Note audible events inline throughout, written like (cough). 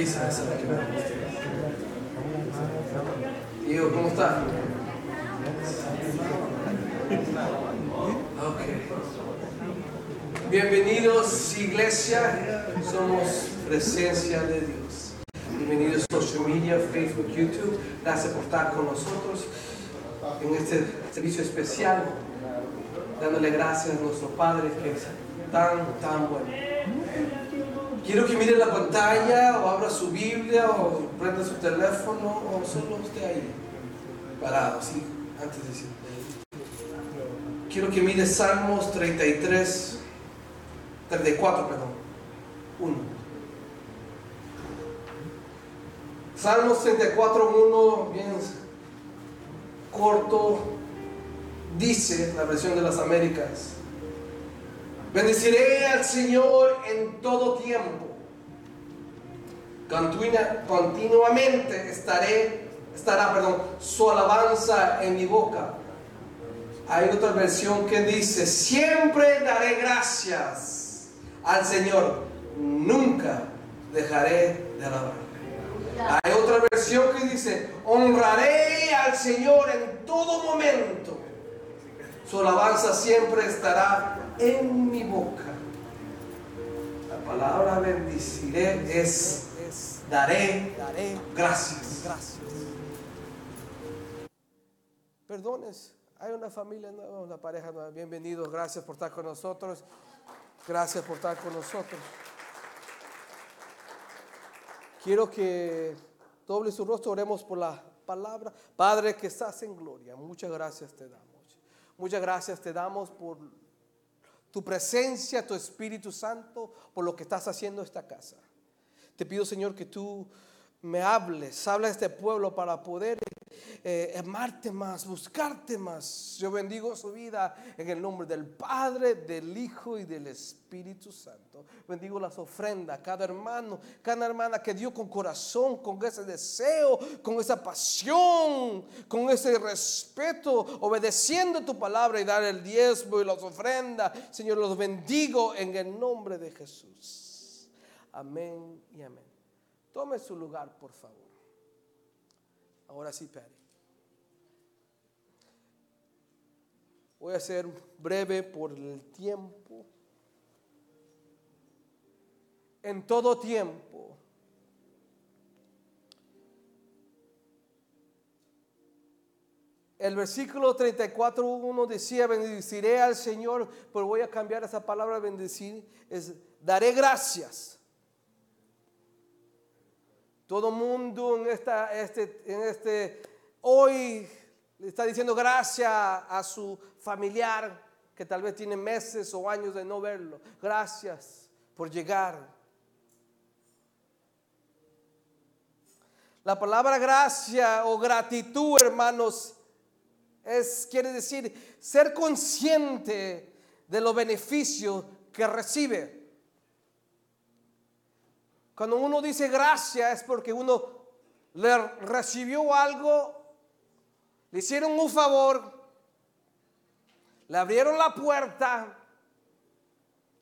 Esa es la que me Tío, ¿cómo está? Bienvenidos, iglesia. Somos presencia de Dios. Bienvenidos social media, Facebook, YouTube. Gracias por estar con nosotros en este servicio especial. Dándole gracias a nuestro Padre que es tan, tan bueno. Quiero que mire la pantalla o abra su Biblia o prenda su teléfono o solo esté ahí parado, ¿sí? Antes de decir. Quiero que mire Salmos 33, 34, perdón. 1. Salmos 34, 1, bien corto, dice la versión de las Américas. Bendeciré al Señor en todo tiempo. Continuamente estaré, estará, su alabanza en mi boca. Hay otra versión que dice, siempre daré gracias al Señor, nunca dejaré de alabar. Hay otra versión que dice, honraré al Señor en todo momento. Su alabanza siempre estará en mi boca. La palabra bendiciré es, daré, gracias. Perdones, hay una familia nueva, una pareja nueva. Bienvenidos, gracias por estar con nosotros. Gracias por estar con nosotros. Quiero que doble su rostro, oremos por la palabra. Padre que estás en gloria, muchas gracias te damos. Muchas gracias te damos por tu presencia, tu Espíritu Santo, por lo que estás haciendo en esta casa. Te pido, Señor, que tú me hables, habla a este pueblo para poder eh, amarte más, buscarte más. Yo bendigo su vida en el nombre del Padre, del Hijo y del Espíritu Santo. Bendigo las ofrendas, cada hermano, cada hermana que dio con corazón, con ese deseo, con esa pasión, con ese respeto, obedeciendo tu palabra y dar el diezmo y las ofrendas. Señor, los bendigo en el nombre de Jesús. Amén y amén. Tome su lugar, por favor. Ahora sí, Padre. Voy a ser breve por el tiempo. En todo tiempo. El versículo 34.1 decía, bendeciré al Señor, pero voy a cambiar esa palabra bendecir, es daré gracias. Todo mundo en, esta, este, en este, hoy está diciendo gracias a su familiar que tal vez tiene meses o años de no verlo. Gracias por llegar. La palabra gracia o gratitud, hermanos, es quiere decir ser consciente de los beneficios que recibe. Cuando uno dice gracias es porque uno le recibió algo, le hicieron un favor, le abrieron la puerta,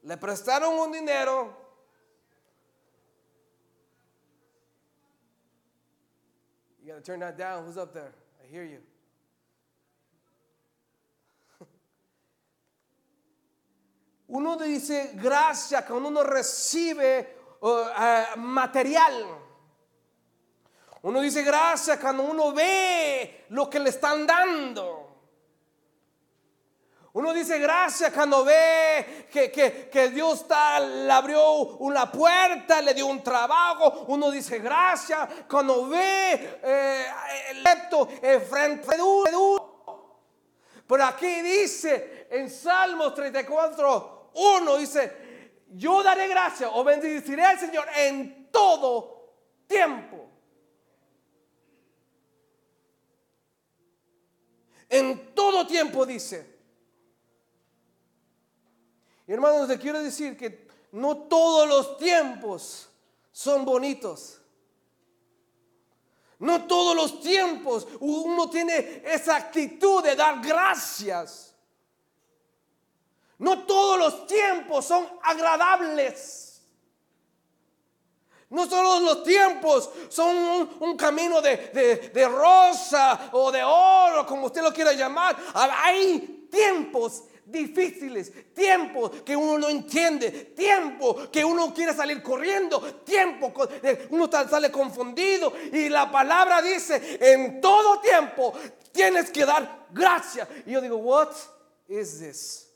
le prestaron un dinero. You gotta turn that down. Who's up there? I hear you. (laughs) Uno dice gracias cuando uno recibe eh, material. Uno dice gracias cuando uno ve lo que le están dando. Uno dice gracias cuando ve que, Dios le abrió una puerta, le dio un trabajo. Uno dice gracias cuando ve eh, el electo frente duro. Pero aquí dice en Salmos 34, uno dice, yo daré gracia o bendeciré al Señor en todo tiempo. En todo tiempo dice. Hermanos, le quiero decir que no todos los tiempos son bonitos. No todos los tiempos uno tiene esa actitud de dar gracias. No todos los tiempos son agradables. No solo los tiempos son un, camino de, de, rosa o de oro, como usted lo quiera llamar. Hay tiempos difíciles, tiempos que uno no entiende, tiempo que uno quiere salir corriendo, tiempo uno sale confundido y la palabra dice, en todo tiempo tienes que dar gracias. Y yo digo, what is this?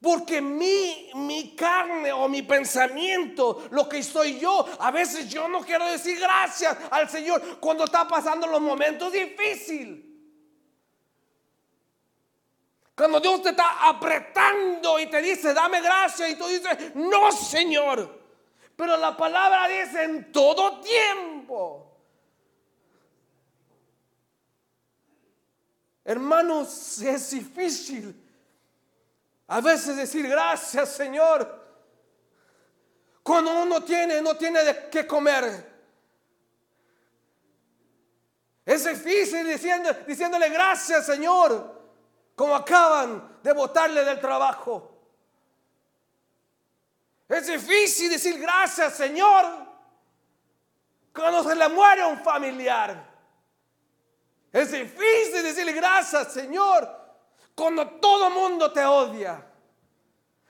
Porque mi, mi carne o mi pensamiento, lo que soy yo, a veces yo no quiero decir gracias al Señor cuando está pasando los momentos difíciles. Cuando Dios te está apretando y te dice, dame gracias, y tú dices, no, Señor. Pero la palabra dice en todo tiempo. Hermanos, es difícil a veces decir gracias Señor. Cuando uno tiene, no tiene de qué comer. Es difícil diciendo, diciéndole gracias Señor. Como acaban de botarle del trabajo. Es difícil decir gracias Señor. Cuando se le muere un familiar. Es difícil decirle gracias Señor cuando todo mundo te odia.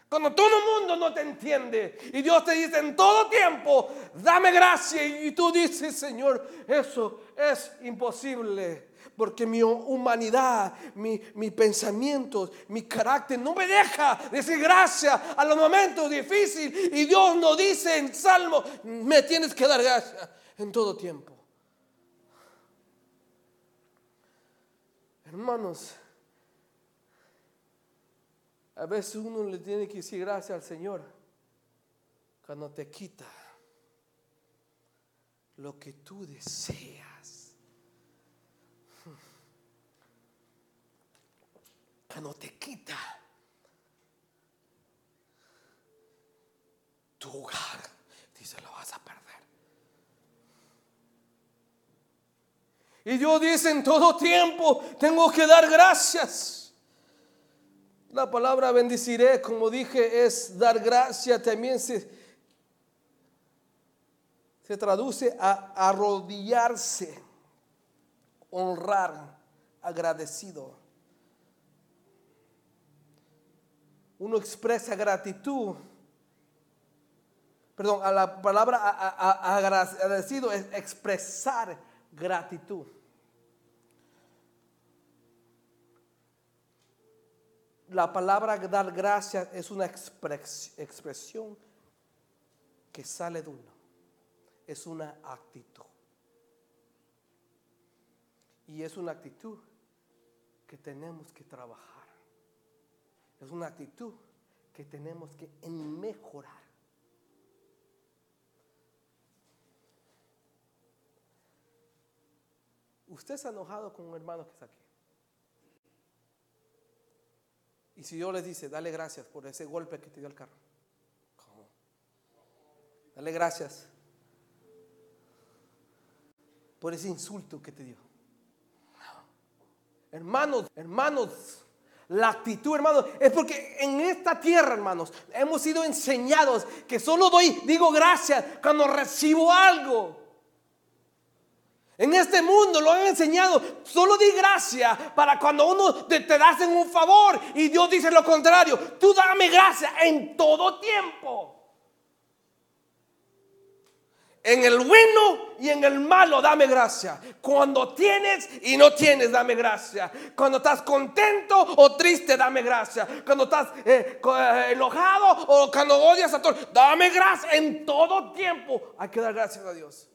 Cuando todo mundo no te entiende. Y Dios te dice en todo tiempo, dame gracia. Y tú dices, Señor, eso es imposible. Porque mi humanidad, mi, mi pensamientos, mi carácter no me deja decir gracias a los momentos difíciles. Y Dios nos dice en Salmo, me tienes que dar gracia en todo tiempo. Hermanos, a veces uno le tiene que decir gracias al Señor cuando te quita lo que tú deseas. Cuando te quita tu hogar, dice, lo vas a perder. Y Dios dice en todo tiempo, tengo que dar gracias. La palabra bendiciré, como dije, es dar gracia. También se, se traduce a arrodillarse, honrar, agradecido. Uno expresa gratitud. Perdón, a la palabra agradecido es expresar gratitud. La palabra dar gracias es una expresión que sale de uno. Es una actitud. Y es una actitud que tenemos que trabajar. Es una actitud que tenemos que mejorar. Usted se ha enojado con un hermano que está aquí. Y si Dios les dice, dale gracias por ese golpe que te dio el carro. ¿Cómo? Dale gracias por ese insulto que te dio. Hermanos, hermanos, la actitud, hermanos, es porque en esta tierra, hermanos, hemos sido enseñados que solo doy, digo gracias cuando recibo algo. En este mundo lo han enseñado. Solo di gracia para cuando uno te, te das en un favor y Dios dice lo contrario. Tú dame gracia en todo tiempo. En el bueno y en el malo, dame gracia. Cuando tienes y no tienes, dame gracia. Cuando estás contento o triste, dame gracia. Cuando estás eh, eh, enojado o cuando odias a todos, dame gracia. En todo tiempo hay que dar gracias a Dios.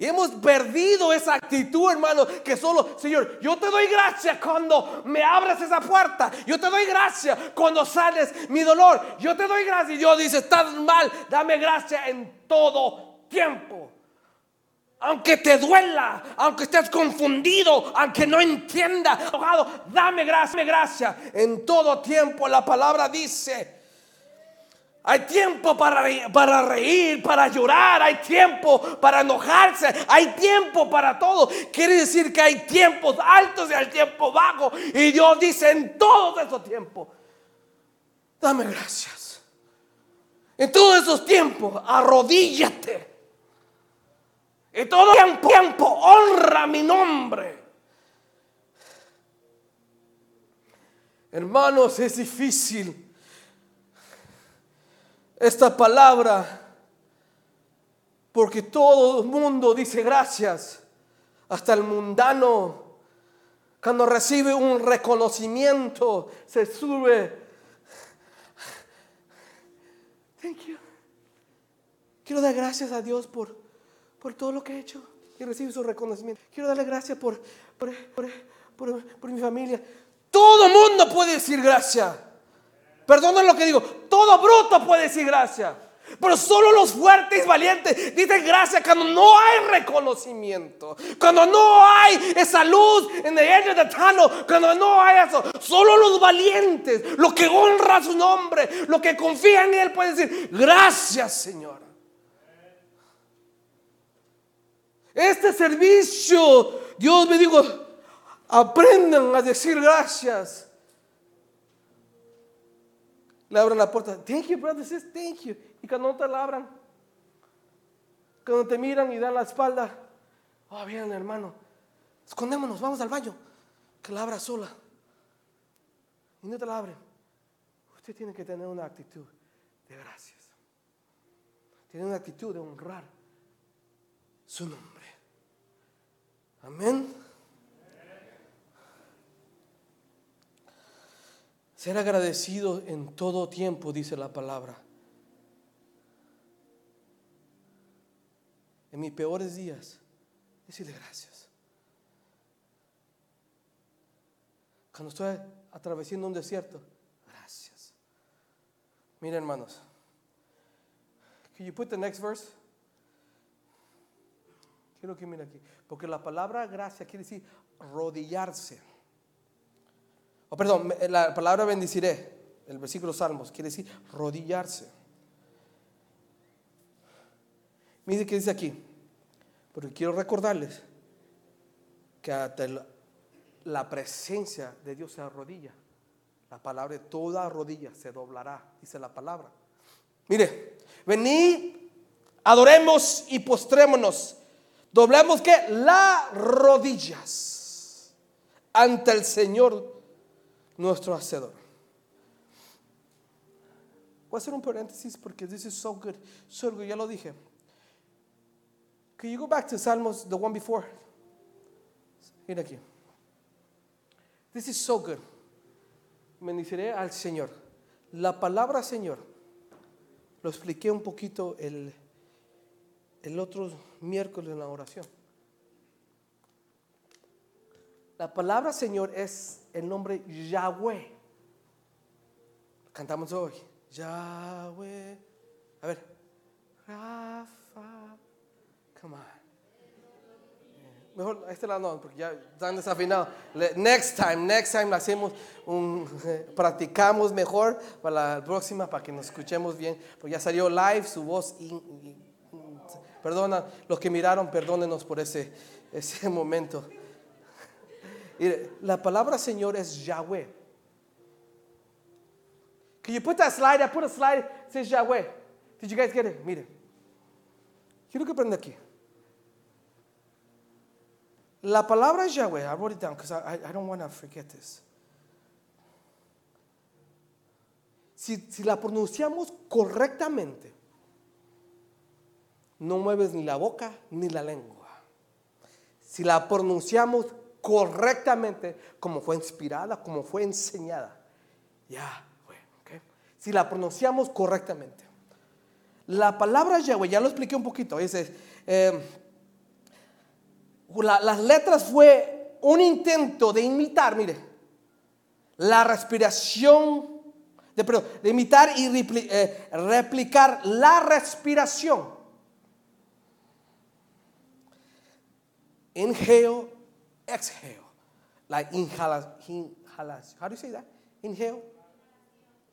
Y hemos perdido esa actitud, hermano, que solo, Señor, yo te doy gracias cuando me abres esa puerta. Yo te doy gracias cuando sales mi dolor. Yo te doy gracias. Y Dios dice, estás mal, dame gracia en todo tiempo. Aunque te duela, aunque estés confundido, aunque no entienda, dame gracia, dame gracia. En todo tiempo la palabra dice, hay tiempo para, para reír, para llorar, hay tiempo para enojarse, hay tiempo para todo. Quiere decir que hay tiempos altos y hay tiempos bajos. Y Dios dice en todos esos tiempos, Dame gracias. En todos esos tiempos, arrodíllate. En todo tiempo, tiempo honra mi nombre. Hermanos, es difícil esta palabra porque todo el mundo dice gracias, hasta el mundano. Cuando recibe un reconocimiento, se sube. Thank you. Quiero dar gracias a Dios por, por todo lo que he hecho y recibe su reconocimiento. Quiero darle gracias por, por, por, por mi familia. Todo mundo puede decir gracias. Perdonen lo que digo. Todo bruto puede decir gracias. Pero solo los fuertes y valientes dicen gracias cuando no hay reconocimiento. Cuando no hay esa luz en el end de tunnel. Cuando no hay eso. Solo los valientes, los que honran su nombre, los que confían en Él pueden decir gracias Señor. Este servicio, Dios me dijo, aprendan a decir gracias. Le abran la puerta. Thank you, brother. Thank you. Y cuando no te la abran, cuando te miran y dan la espalda, oh, bien, hermano, escondémonos, vamos al baño. Que la abra sola. Y no te la abren. Usted tiene que tener una actitud de gracias. Tiene una actitud de honrar su nombre. Amén. Ser agradecido en todo tiempo, dice la palabra. En mis peores días, decirle gracias. Cuando estoy atravesando un desierto, gracias. Mira, hermanos. Can you put the next verse? Quiero que mire aquí. Porque la palabra gracia quiere decir rodillarse. O perdón, la palabra bendiciré, el versículo Salmos, quiere decir rodillarse. Mire qué dice aquí, porque quiero recordarles que hasta la presencia de Dios se arrodilla. La palabra de toda rodilla se doblará, dice la palabra. Mire, venid, adoremos y postrémonos. Doblemos que las rodillas ante el Señor nuestro hacedor. Voy a hacer un paréntesis porque this is so good. So good, ya lo dije. Can you go back to Salmos, the one before? Mira aquí. This is so good. Bendiciré al Señor. La palabra Señor, lo expliqué un poquito el, el otro miércoles en la oración. La palabra Señor es el nombre Yahweh. Cantamos hoy. Yahweh. A ver. Rafa. Come on. Mejor este lado no, porque ya están desafinados. Next time, next time hacemos un, practicamos mejor para la próxima, para que nos escuchemos bien. Porque ya salió live su voz. perdona, los que miraron, perdónenos por ese, ese momento la palabra Señor es Yahweh. Can you put that slide? I put a slide, it says Yahweh. Did you guys get it? Mire. Quiero que aprenda aquí. La palabra Yahweh. I wrote it down because I, I, don't want to forget this. Si, si la pronunciamos correctamente, no mueves ni la boca ni la lengua. Si la pronunciamos correctamente, como fue inspirada, como fue enseñada. Ya, Si la pronunciamos correctamente. La palabra Yahweh, ya lo expliqué un poquito, dice, eh, las letras fue un intento de imitar, mire, la respiración, de, perdón, de imitar y eh, replicar la respiración. Inhale exhale, like inhalación. How do you say that? Inhale,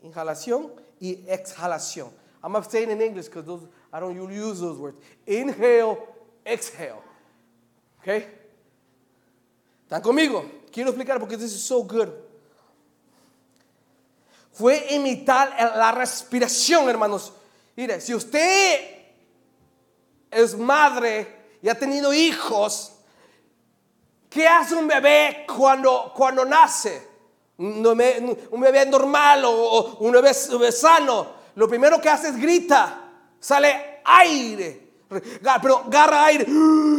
inhalación y exhalación. I'm not saying in English because I don't use those words. Inhale, exhale. Okay? ¿Están conmigo? Quiero explicar porque this is so good. fue imitar la respiración, hermanos. Mire, si usted es madre y ha tenido hijos, ¿qué hace un bebé cuando, cuando nace? Un bebé, normal o, un bebé, sano. Lo primero que hace es grita, sale aire, pero agarra aire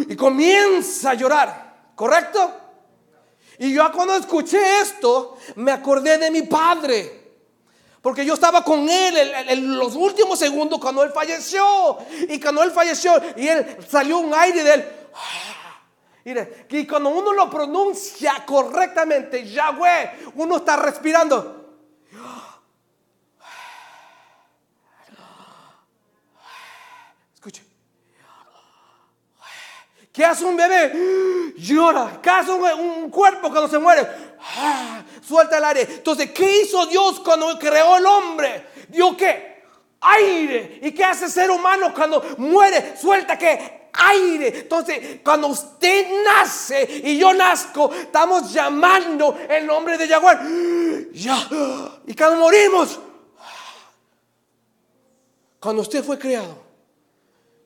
y comienza a llorar, ¿correcto? Y yo cuando escuché esto, me acordé de mi padre. Porque yo estaba con él en, los últimos segundos cuando él falleció. Y cuando él falleció y él salió un aire de él. Mire, y cuando uno lo pronuncia correctamente, Yahweh, uno está respirando. Escuche. ¿Qué hace un bebé? Llora. ¿Qué hace un cuerpo cuando se muere? Ah, suelta el aire. Entonces, ¿qué hizo Dios cuando creó el hombre? ¿Dio qué? Aire. ¿Y qué hace el ser humano cuando muere? Suelta qué? Aire. Entonces, cuando usted nace y yo nazco, estamos llamando el nombre de Yahweh. Ya. Y cuando morimos, cuando usted fue creado,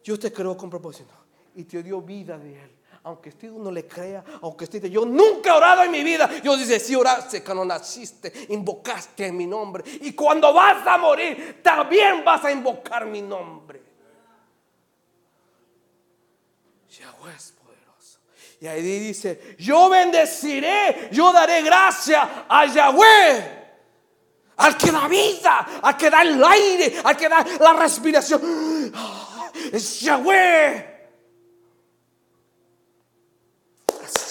Dios te creó con propósito y te dio vida de él aunque usted no le crea, aunque usted yo nunca he orado en mi vida. Dios dice, si oraste cuando naciste, invocaste mi nombre. Y cuando vas a morir, también vas a invocar mi nombre. Yahweh es poderoso. Y ahí dice, yo bendeciré, yo daré gracia a Yahweh. Al que da vida, al que da el aire, al que da la respiración. Es Yahweh.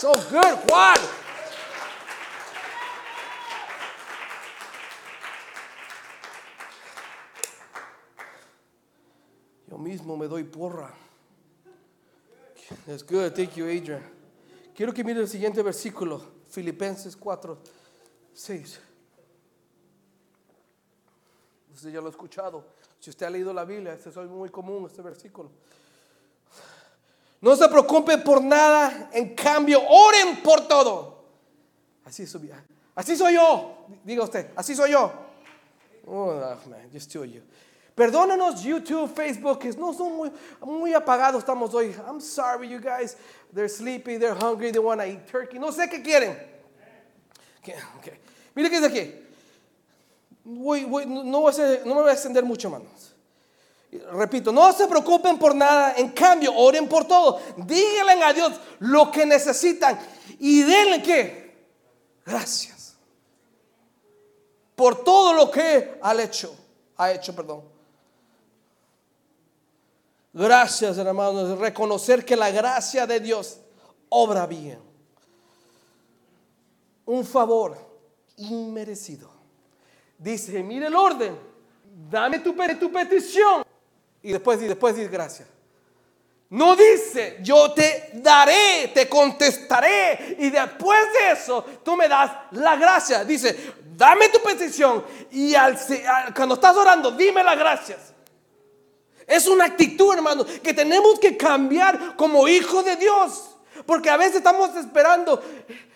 So good, Juan. Yo mismo me doy porra. That's good. Thank you, Adrian. Quiero que mire el siguiente versículo, Filipenses 4, 6. Usted ya lo ha escuchado. Si usted ha leído la Biblia, este es muy común, este versículo. No se preocupen por nada, en cambio, oren por todo. Así soy, así soy yo, diga usted, así soy yo. Oh, man, just. Perdónanos YouTube, Facebook, no son muy, apagados estamos hoy. I'm sorry, you guys. They're sleepy, they're hungry, they want to eat turkey. No sé qué quieren. Okay. Mire qué es aquí. No, no, no me voy a extender mucho, manos. Repito, no se preocupen por nada, en cambio, oren por todo. Díganle a Dios lo que necesitan y denle qué? Gracias. Por todo lo que ha hecho, ha hecho, perdón. Gracias, hermanos, reconocer que la gracia de Dios obra bien. Un favor inmerecido. Dice, mire el orden, dame tu petición y después, y después dice gracias. No dice, yo te daré, te contestaré y después de eso tú me das la gracia. Dice, dame tu petición y al, cuando estás orando, dime las gracias. Es una actitud, hermano, que tenemos que cambiar como hijo de Dios. Porque a veces estamos esperando,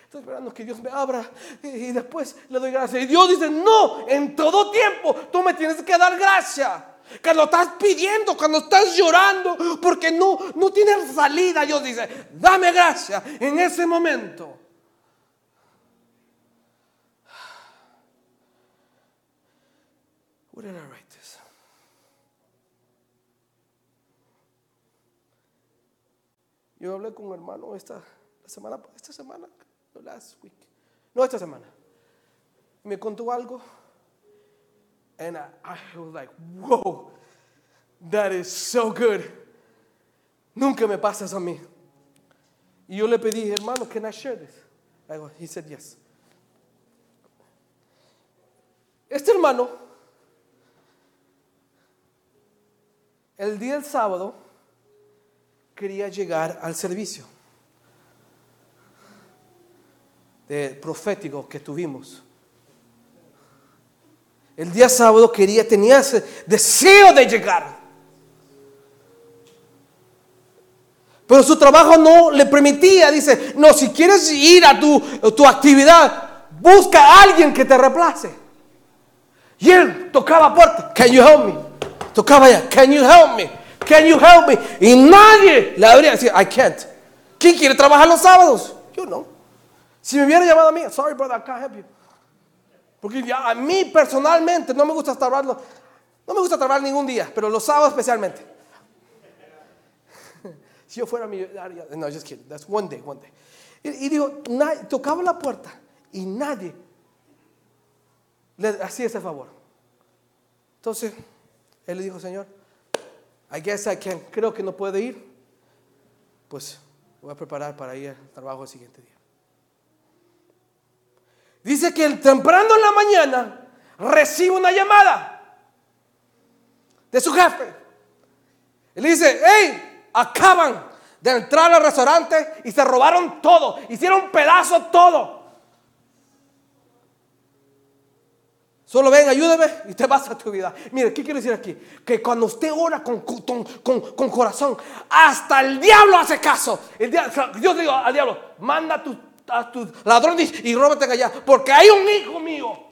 estoy esperando que Dios me abra y después le doy gracias. Y Dios dice, no, en todo tiempo tú me tienes que dar gracia. Cuando estás pidiendo, cuando estás llorando, porque no, no tienes salida, Dios dice, dame gracia en ese momento. Where did I write this? Yo hablé con un hermano esta semana, esta semana, last week, no esta semana. Me contó algo And I, I was like, whoa, that is so good. Nunca me pasas a mí. Y yo le pedí, hermano, can I share this? I go, he said yes. Este hermano, el día del sábado, quería llegar al servicio de profético que tuvimos. El día sábado quería, tenía ese deseo de llegar. Pero su trabajo no le permitía. Dice, no, si quieres ir a tu, tu actividad, busca a alguien que te reemplace. Y él tocaba puerta. Can you help me? Tocaba allá. Can you help me? Can you help me? Y nadie le abría. Decía, I can't. ¿Quién quiere trabajar los sábados? Yo no. Si me hubiera llamado a mí, sorry brother, I can't help you. Porque ya a mí personalmente no me gusta trabajar, no me gusta trabajar ningún día, pero los sábados especialmente. (laughs) si yo fuera millonario, no, just kidding, that's one day, one day. Y, y digo, tocaba la puerta y nadie le hacía ese favor. Entonces, él le dijo, Señor, I guess I can, creo que no puede ir. Pues voy a preparar para ir al trabajo el siguiente día. Dice que el temprano en la mañana recibe una llamada de su jefe. Y le dice, hey, acaban de entrar al restaurante y se robaron todo, hicieron pedazo todo. Solo ven, ayúdeme y te vas a tu vida. Mire, ¿qué quiero decir aquí? Que cuando usted ora con, con, corazón, hasta el diablo hace caso. Dios digo al diablo, manda a tus ladrones y róbate allá. Porque hay un hijo mío.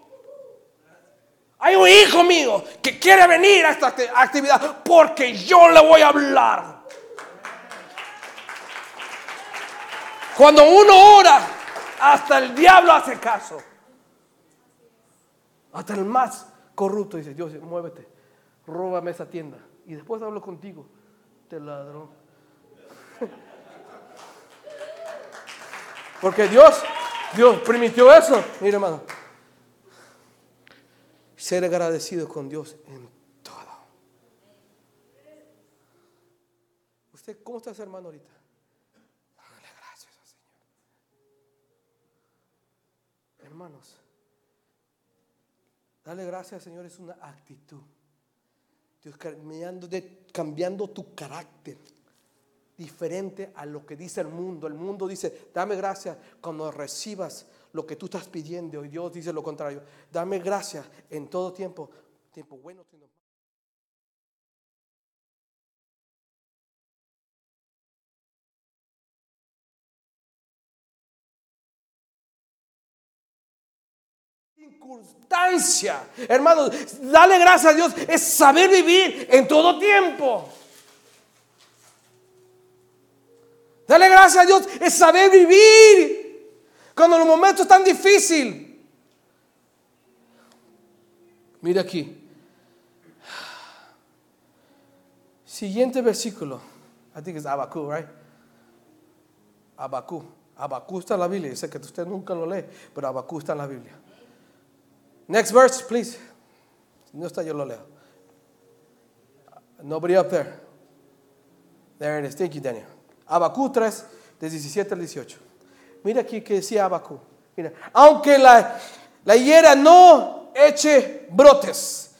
Hay un hijo mío que quiere venir a esta actividad porque yo le voy a hablar. Cuando uno ora, hasta el diablo hace caso. Hasta el más corrupto dice, Dios, muévete, róbame esa tienda. Y después hablo contigo, te ladrón. Porque Dios, Dios permitió eso. Mire, hermano. Ser agradecido con Dios en todo. ¿Usted cómo está, hermano, ahorita? Dale gracias al Señor. Hermanos. Dale gracias, Señor, es una actitud. Dios cambiando, cambiando tu carácter diferente a lo que dice el mundo. El mundo dice, dame gracias cuando recibas lo que tú estás pidiendo. Y Dios dice lo contrario. Dame gracias en todo tiempo. Tiempo bueno, circunstancia. Hermanos, dale gracias a Dios es saber vivir en todo tiempo. Dale gracias a Dios es saber vivir cuando los momentos están difíciles. Mira aquí. Siguiente versículo. I think it's Abacú, right? Abacú. Abacú está en la Biblia. sé que usted nunca lo lee, pero Abacú está en la Biblia. Next verse, please. No está, yo lo leo. Nobody up there. There it is. Thank you, Daniel. Abacú 3, de 17 al 18. Mira aquí que decía Abacú. Mira, aunque la, la higuera no eche brotes,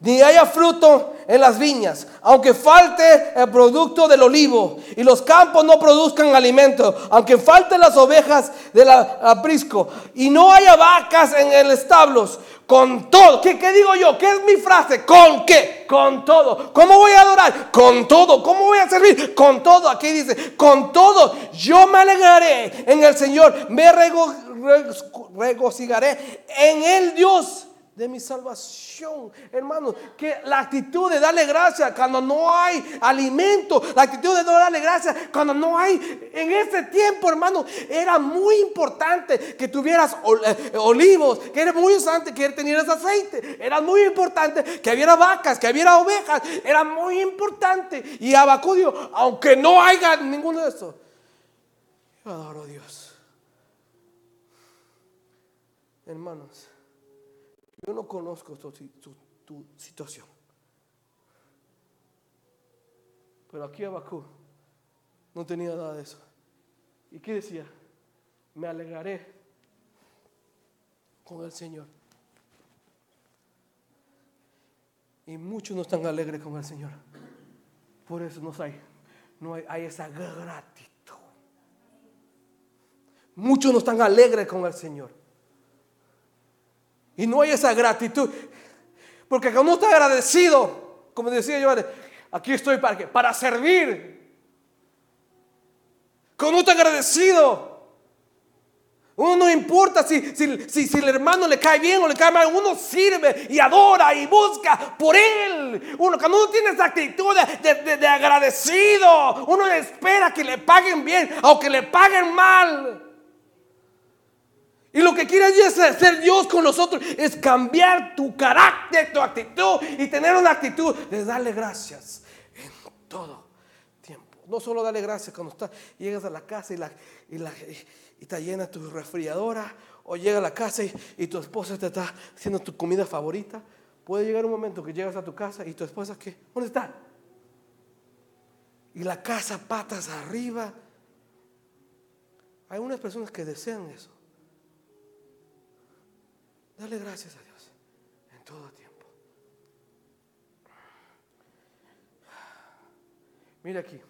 ni haya fruto en las viñas, aunque falte el producto del olivo y los campos no produzcan alimento, aunque falten las ovejas del aprisco y no haya vacas en el establos, con todo. ¿Qué, ¿Qué, digo yo? ¿Qué es mi frase? ¿Con qué? Con todo. ¿Cómo voy a adorar? Con todo. ¿Cómo voy a servir? Con todo. Aquí dice, con todo. Yo me alegraré en el Señor. Me regocijaré en el Dios de mi salvación, hermano. Que la actitud de darle gracias cuando no hay alimento, la actitud de no darle gracias cuando no hay, en ese tiempo, hermano, era muy importante que tuvieras eh, olivos, que era muy importante que tenieras aceite, era muy importante que hubiera vacas, que hubiera ovejas, era muy importante. Y Abacudio, aunque no haya ninguno de esos, yo adoro a Dios. Hermanos. Yo no conozco tu, situación. Pero aquí Abacú no tenía nada de eso. ¿Y qué decía? Me alegraré con el Señor. Y muchos no están alegres con el Señor. Por eso no hay, no hay, hay esa gratitud. Muchos no están alegres con el Señor. Y no hay esa gratitud. Porque cuando uno está agradecido, como decía yo, aquí estoy para qué? Para servir. Cuando uno está agradecido, Uno no importa si, si, si, el hermano le cae bien o le cae mal, uno sirve y adora y busca por él. Uno, cuando uno tiene esa actitud de, de agradecido, uno espera que le paguen bien, aunque le paguen mal. Y lo que quiere hacer Dios con nosotros es cambiar tu carácter, tu actitud y tener una actitud de darle gracias en todo tiempo. No solo darle gracias cuando estás, llegas a la casa y, la, y, y te llena tu refrigeradora o llega a la casa y, tu esposa te está haciendo tu comida favorita. Puede llegar un momento que llegas a tu casa y tu esposa, ¿qué? ¿Dónde está? Y la casa patas arriba. Hay unas personas que desean eso. Dale gracias a Dios en todo tiempo. Mira aquí.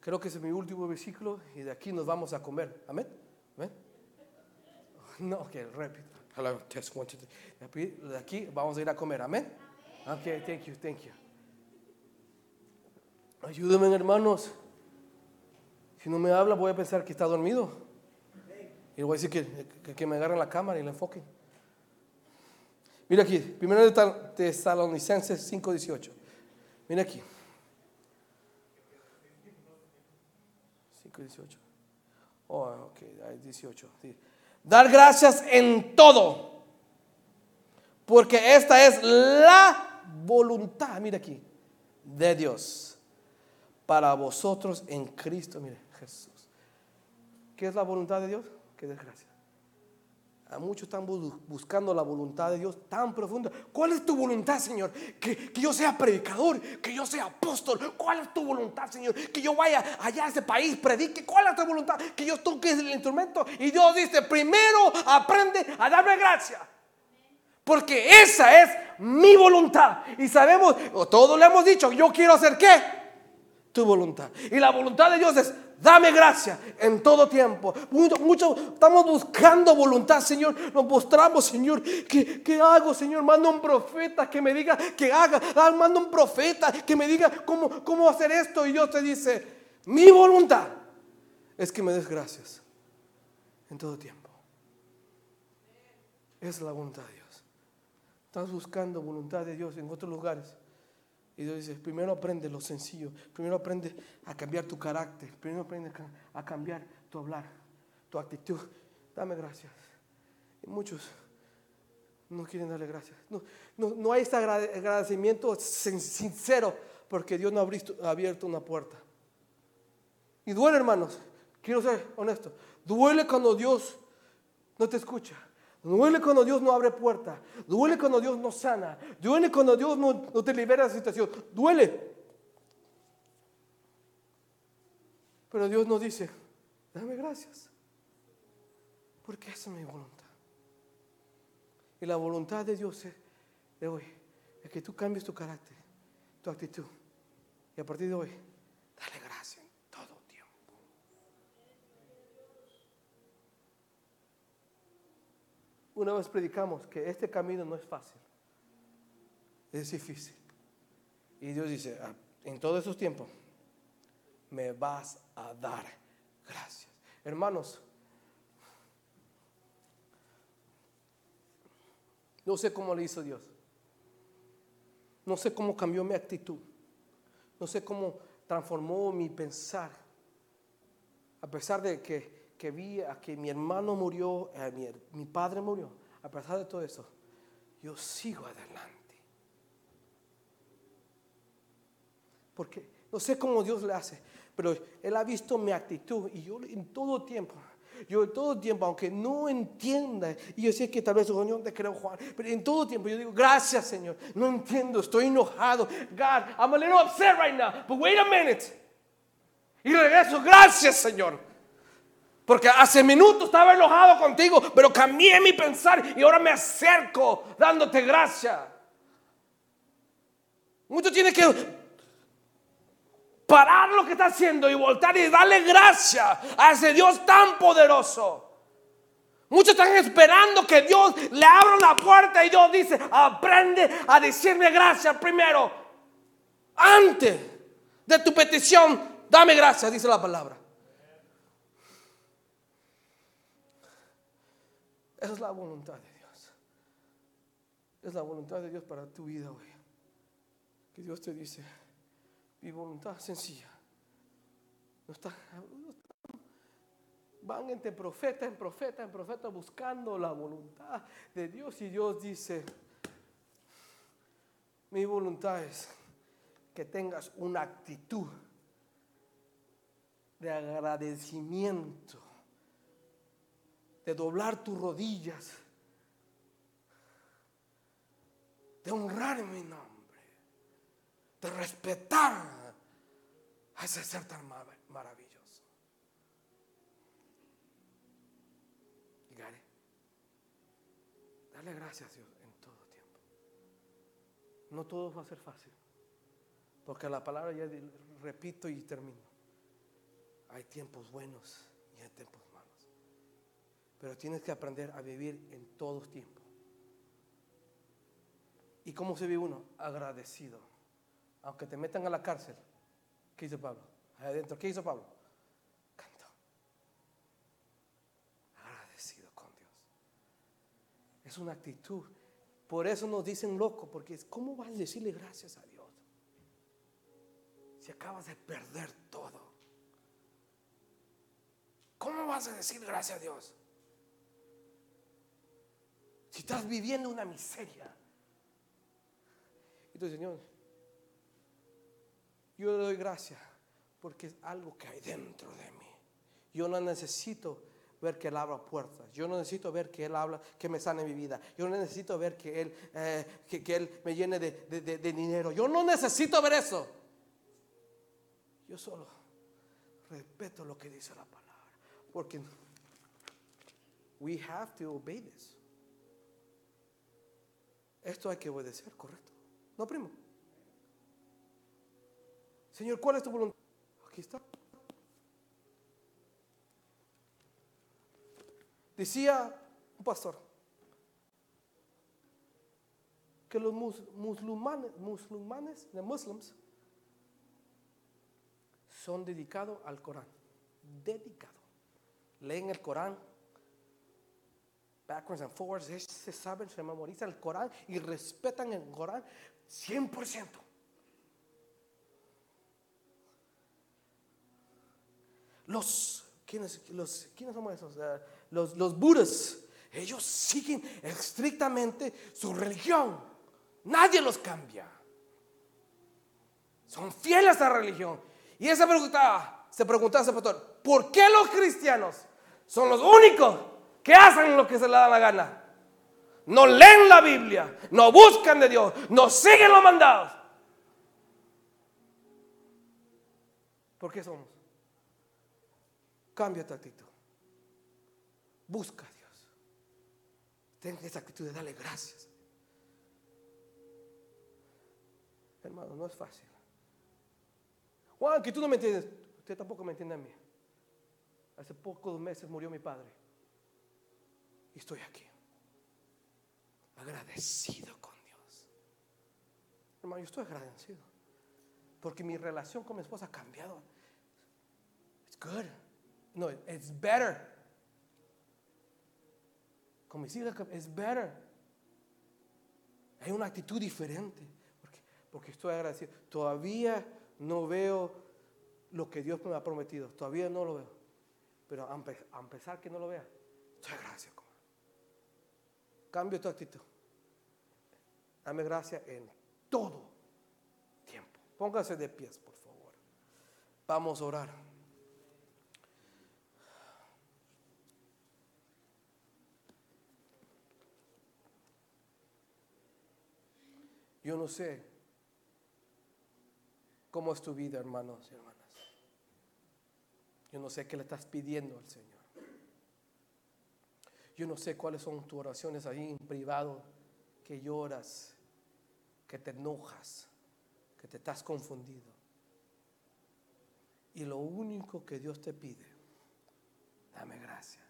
Creo que ese es mi último versículo y de aquí nos vamos a comer. Amén. ¿Amén? (laughs) No, ok, repito. Hello, test one, two, De aquí vamos a ir a comer. Amén. Ok, thank you, thank you. Ayúdenme, hermanos. Si no me habla, voy a pensar que está dormido. Y le voy a decir que, que, me agarren la cámara y la enfoquen. Mira aquí, primero de Tesalonicenses 5.18. Mira aquí. 5.18. Oh, ok, 18. Dar gracias en todo. Porque esta es la voluntad, mira aquí, de Dios. Para vosotros en Cristo, mire, Jesús. ¿Qué es la voluntad de Dios? Qué desgracia. A muchos están buscando la voluntad de Dios tan profunda. ¿Cuál es tu voluntad, Señor? Que, yo sea predicador, que yo sea apóstol. ¿Cuál es tu voluntad, Señor? Que yo vaya allá a ese país, predique. ¿Cuál es tu voluntad? Que yo toque el instrumento. Y Dios dice, primero aprende a darme gracia. Porque esa es mi voluntad. Y sabemos, todos le hemos dicho, yo quiero hacer qué? Tu voluntad. Y la voluntad de Dios es Dame gracia en todo tiempo. Mucho, estamos buscando voluntad, Señor. Nos mostramos, Señor. ¿Qué, ¿Qué, hago, Señor? Manda un profeta que me diga que haga. Ah, manda un profeta que me diga cómo, cómo hacer esto. Y Dios te dice, mi voluntad es que me des gracias en todo tiempo. Es la voluntad de Dios. Estás buscando voluntad de Dios en otros lugares. Y Dios dice, primero aprende lo sencillo, primero aprende a cambiar tu carácter, primero aprende a cambiar tu hablar, tu actitud. Dame gracias. Y muchos no quieren darle gracias. No, no, hay este agradecimiento sincero porque Dios no ha abierto una puerta. Y duele, hermanos, quiero ser honesto, duele cuando Dios no te escucha. Duele cuando Dios no abre puerta. Duele cuando Dios no sana. Duele cuando Dios no, te libera de la situación. Duele. Pero Dios nos dice, dame gracias. Porque esa es mi voluntad. Y la voluntad de Dios de hoy es que tú cambies tu carácter, tu actitud. Y a partir de hoy, dale gracias. Una vez predicamos que este camino no es fácil, es difícil. Y Dios dice, ah, en todos esos tiempos me vas a dar gracias. Hermanos, no sé cómo le hizo Dios. No sé cómo cambió mi actitud. No sé cómo transformó mi pensar. A pesar de que que vi a que mi hermano murió, eh, mi, padre murió, a pesar de todo eso, yo sigo adelante. Porque no sé cómo Dios le hace, pero Él ha visto mi actitud y yo en todo tiempo, yo en todo tiempo, aunque no entienda, y yo sé que tal vez no te creo, Juan, pero en todo tiempo yo digo, gracias Señor, no entiendo, estoy enojado. God, I'm a little upset right now, but wait a minute. Y regreso, gracias Señor. Porque hace minutos estaba enojado contigo, pero cambié mi pensar y ahora me acerco dándote gracia. Mucho tiene que parar lo que está haciendo y voltar y darle gracia a ese Dios tan poderoso. Muchos están esperando que Dios le abra la puerta y Dios dice, aprende a decirme gracias primero. Antes de tu petición, dame gracias, dice la palabra. Esa es la voluntad de Dios. Es la voluntad de Dios para tu vida hoy. Que Dios te dice, mi voluntad sencilla. No van entre profeta en profeta en profeta buscando la voluntad de Dios y Dios dice, mi voluntad es que tengas una actitud de agradecimiento, de doblar tus rodillas, de honrar mi nombre, de respetar a ese ser tan maravilloso. Dale gracias a Dios en todo tiempo. No todo va a ser fácil. Porque la palabra ya repito y termino. Hay tiempos buenos y hay tiempos. Pero tienes que aprender a vivir en todos tiempos. ¿Y cómo se vive uno? Agradecido. Aunque te metan a la cárcel. ¿Qué hizo Pablo? adentro, ¿qué hizo Pablo? Cantó. Agradecido con Dios. Es una actitud. Por eso nos dicen loco, porque ¿cómo vas a decirle gracias a Dios? Si acabas de perder todo. ¿Cómo vas a decir gracias a Dios? Si estás viviendo una miseria. Entonces, Señor, yo le doy gracias porque es algo que hay dentro de mí. Yo no necesito ver que Él abra puertas. Yo no necesito ver que Él habla, que me sane mi vida. Yo no necesito ver que Él, eh, que, él me llene de dinero. Yo no necesito ver eso. Yo solo respeto lo que dice la palabra. Porque we have to obey this. Esto hay que obedecer, correcto. No, primo. Señor, ¿cuál es tu voluntad? Aquí está. Decía un pastor que los musulmanes, musulmanes, de muslims, son dedicados al Corán. Dedicado. Leen el Corán. Backwards and forwards. Se saben, se memorizan el Corán y respetan el Corán 100%. Los, ¿quiénes, los, ¿quiénes somos esos? Uh, los, los budas. Ellos siguen estrictamente su religión. Nadie los cambia. Son fieles a la religión. Y esa preguntaba, se preguntaba ese pastor, ¿por qué los cristianos son los únicos que hacen lo que se les da la gana? No leen la Biblia, no buscan de Dios, no siguen los mandados. ¿Por qué somos? Cambia tu actitud. Busca a Dios. Ten esa actitud de darle gracias. Hermano, no es fácil. Juan, que tú no me entiendes. Usted tampoco me entiende a mí. Hace pocos meses murió mi padre. Y estoy aquí. Agradecido con Dios. Hermano, yo estoy agradecido. Porque mi relación con mi esposa ha cambiado. It's good. No, it's better. Con mis hijas, it's better. Hay una actitud diferente. Porque, porque estoy agradecido. Todavía no veo lo que Dios me ha prometido. Todavía no lo veo. Pero a empezar que no lo vea, estoy agradecido Cambio tu actitud. Dame gracias en todo tiempo. Póngase de pies, por favor. Vamos a orar. Yo no sé ¿Cómo es tu vida, hermanos y hermanas? Yo no sé qué le estás pidiendo al Señor. Yo no sé cuáles son tus oraciones ahí en privado, que lloras, que te enojas, que te estás confundido. Y lo único que Dios te pide, dame gracia.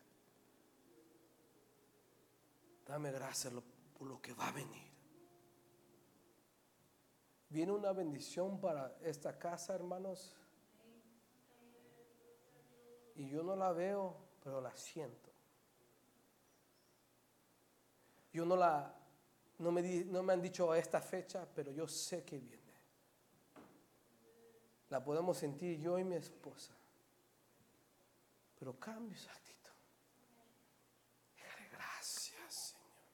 Dame gracia por lo que va a venir. Viene una bendición para esta casa, hermanos. Y yo no la veo, pero la siento. Yo no la, no me, di- no me han dicho a esta fecha, pero yo sé que viene. La podemos sentir yo y mi esposa. Pero cambio esa actitud. Dígale gracias, Señor.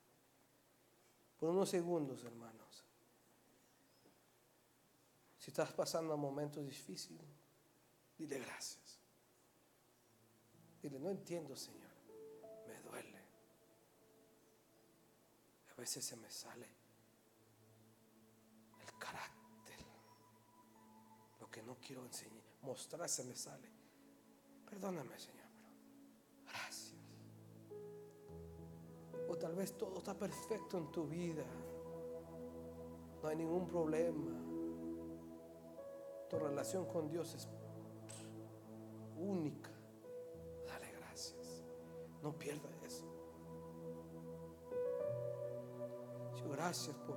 Por unos segundos, hermanos. Si estás pasando momentos difíciles, dile gracias. Dile, no entiendo, Señor. Veces se me sale el carácter. Lo que no quiero enseñar, mostrar se me sale. Perdóname, Señor, pero gracias. O tal vez todo está perfecto en tu vida. No hay ningún problema. Tu relación con Dios es única. Dale gracias. No pierda gracias por,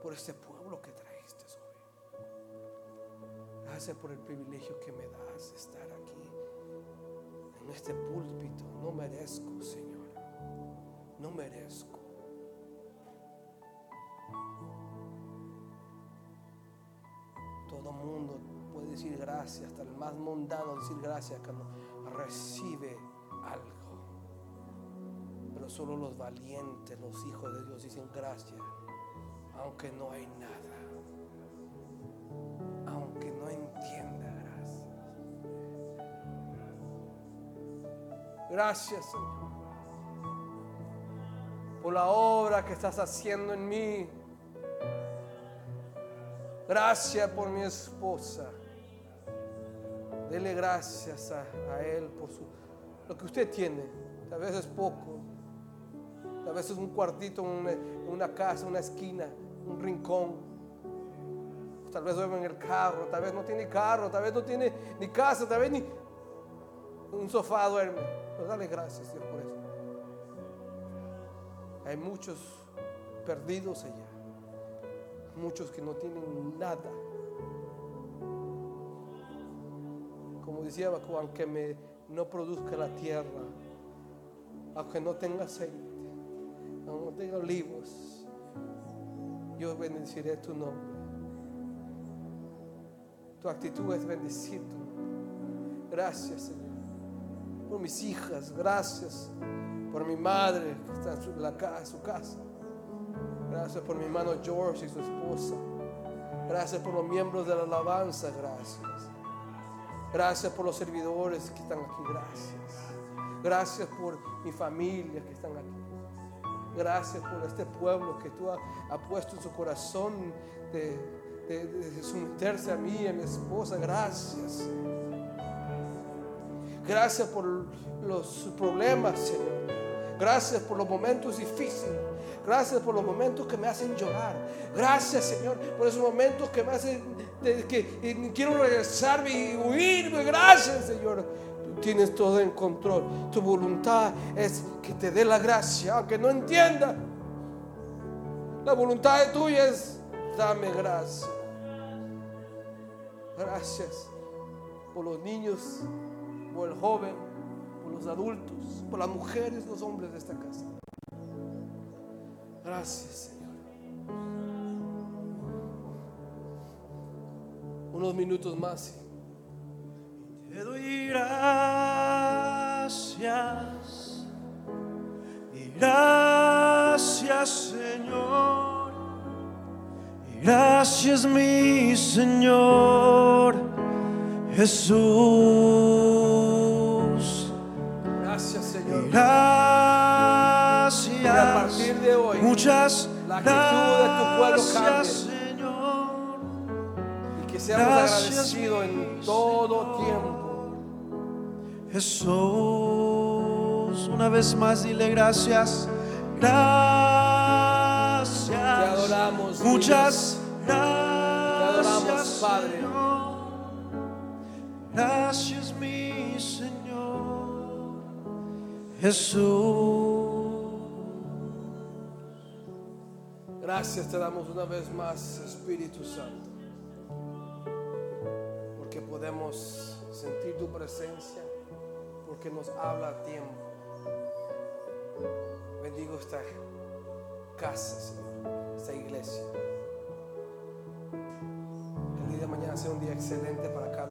por este pueblo que trajiste hoy. Gracias por el privilegio que me das de estar aquí en este púlpito. No merezco, Señor. No merezco. Todo mundo puede decir gracias, hasta el más mundano decir gracias cuando recibe algo. Solo los valientes, los hijos de Dios dicen gracias, aunque no hay nada, aunque no entienda gracias. Gracias, Señor, por la obra que estás haciendo en mí. Gracias por mi esposa. Dele gracias a, a Él por su, lo que usted tiene. Tal vez es poco. Tal vez es un cuartito, una, una casa, una esquina, un rincón. Tal vez duerme en el carro, tal vez no tiene carro, tal vez no tiene ni casa, tal vez ni un sofá duerme. Pero dale gracias Dios por eso. Hay muchos perdidos allá muchos que no tienen nada. Como decía Baco, aunque me, no produzca la tierra, aunque no tenga aceite, no tenga olivos, yo bendeciré tu nombre. Tu actitud es bendecir. Gracias, Señor. Por mis hijas, gracias. Por mi madre que está en su, ca- su casa. Gracias por mi hermano George y su esposa. Gracias por los miembros de la alabanza. Gracias. Gracias por los servidores que están aquí. Gracias. Gracias por mi familia que están aquí. Gracias por este pueblo que tú has ha puesto en su corazón de, someterse a mí y a mi esposa. Gracias. Gracias por los problemas, Señor. Gracias por los momentos difíciles. Gracias por los momentos que me hacen llorar. Gracias, Señor, por esos momentos que me hacen de- que quiero regresarme y huirme. Gracias, Señor. Tienes todo en control. Tu voluntad es que te dé la gracia, aunque no entienda. La voluntad de tuya es dame gracia. Gracias por los niños, por el joven, por los adultos, por las mujeres, los hombres de esta casa. Gracias, Señor. Unos minutos más. Te doy gracias y gracias Señor y gracias mi Señor Jesús Gracias, Señor. y Y a gracias partir de hoy, muchas la actitud de tu pueblo gracias cambie. Señor y que seamos Gracias, agradecidos en todo tiempo. Jesús, una vez más dile gracias, gracias. Te adoramos, Muchas gracias, Padre. Señor. Gracias, mi Señor. Jesús. Gracias te damos una vez más, Espíritu Santo, porque podemos sentir tu presencia, porque nos habla a tiempo. Bendigo esta casa, Señor, esta iglesia. El día de mañana sea un día excelente para cada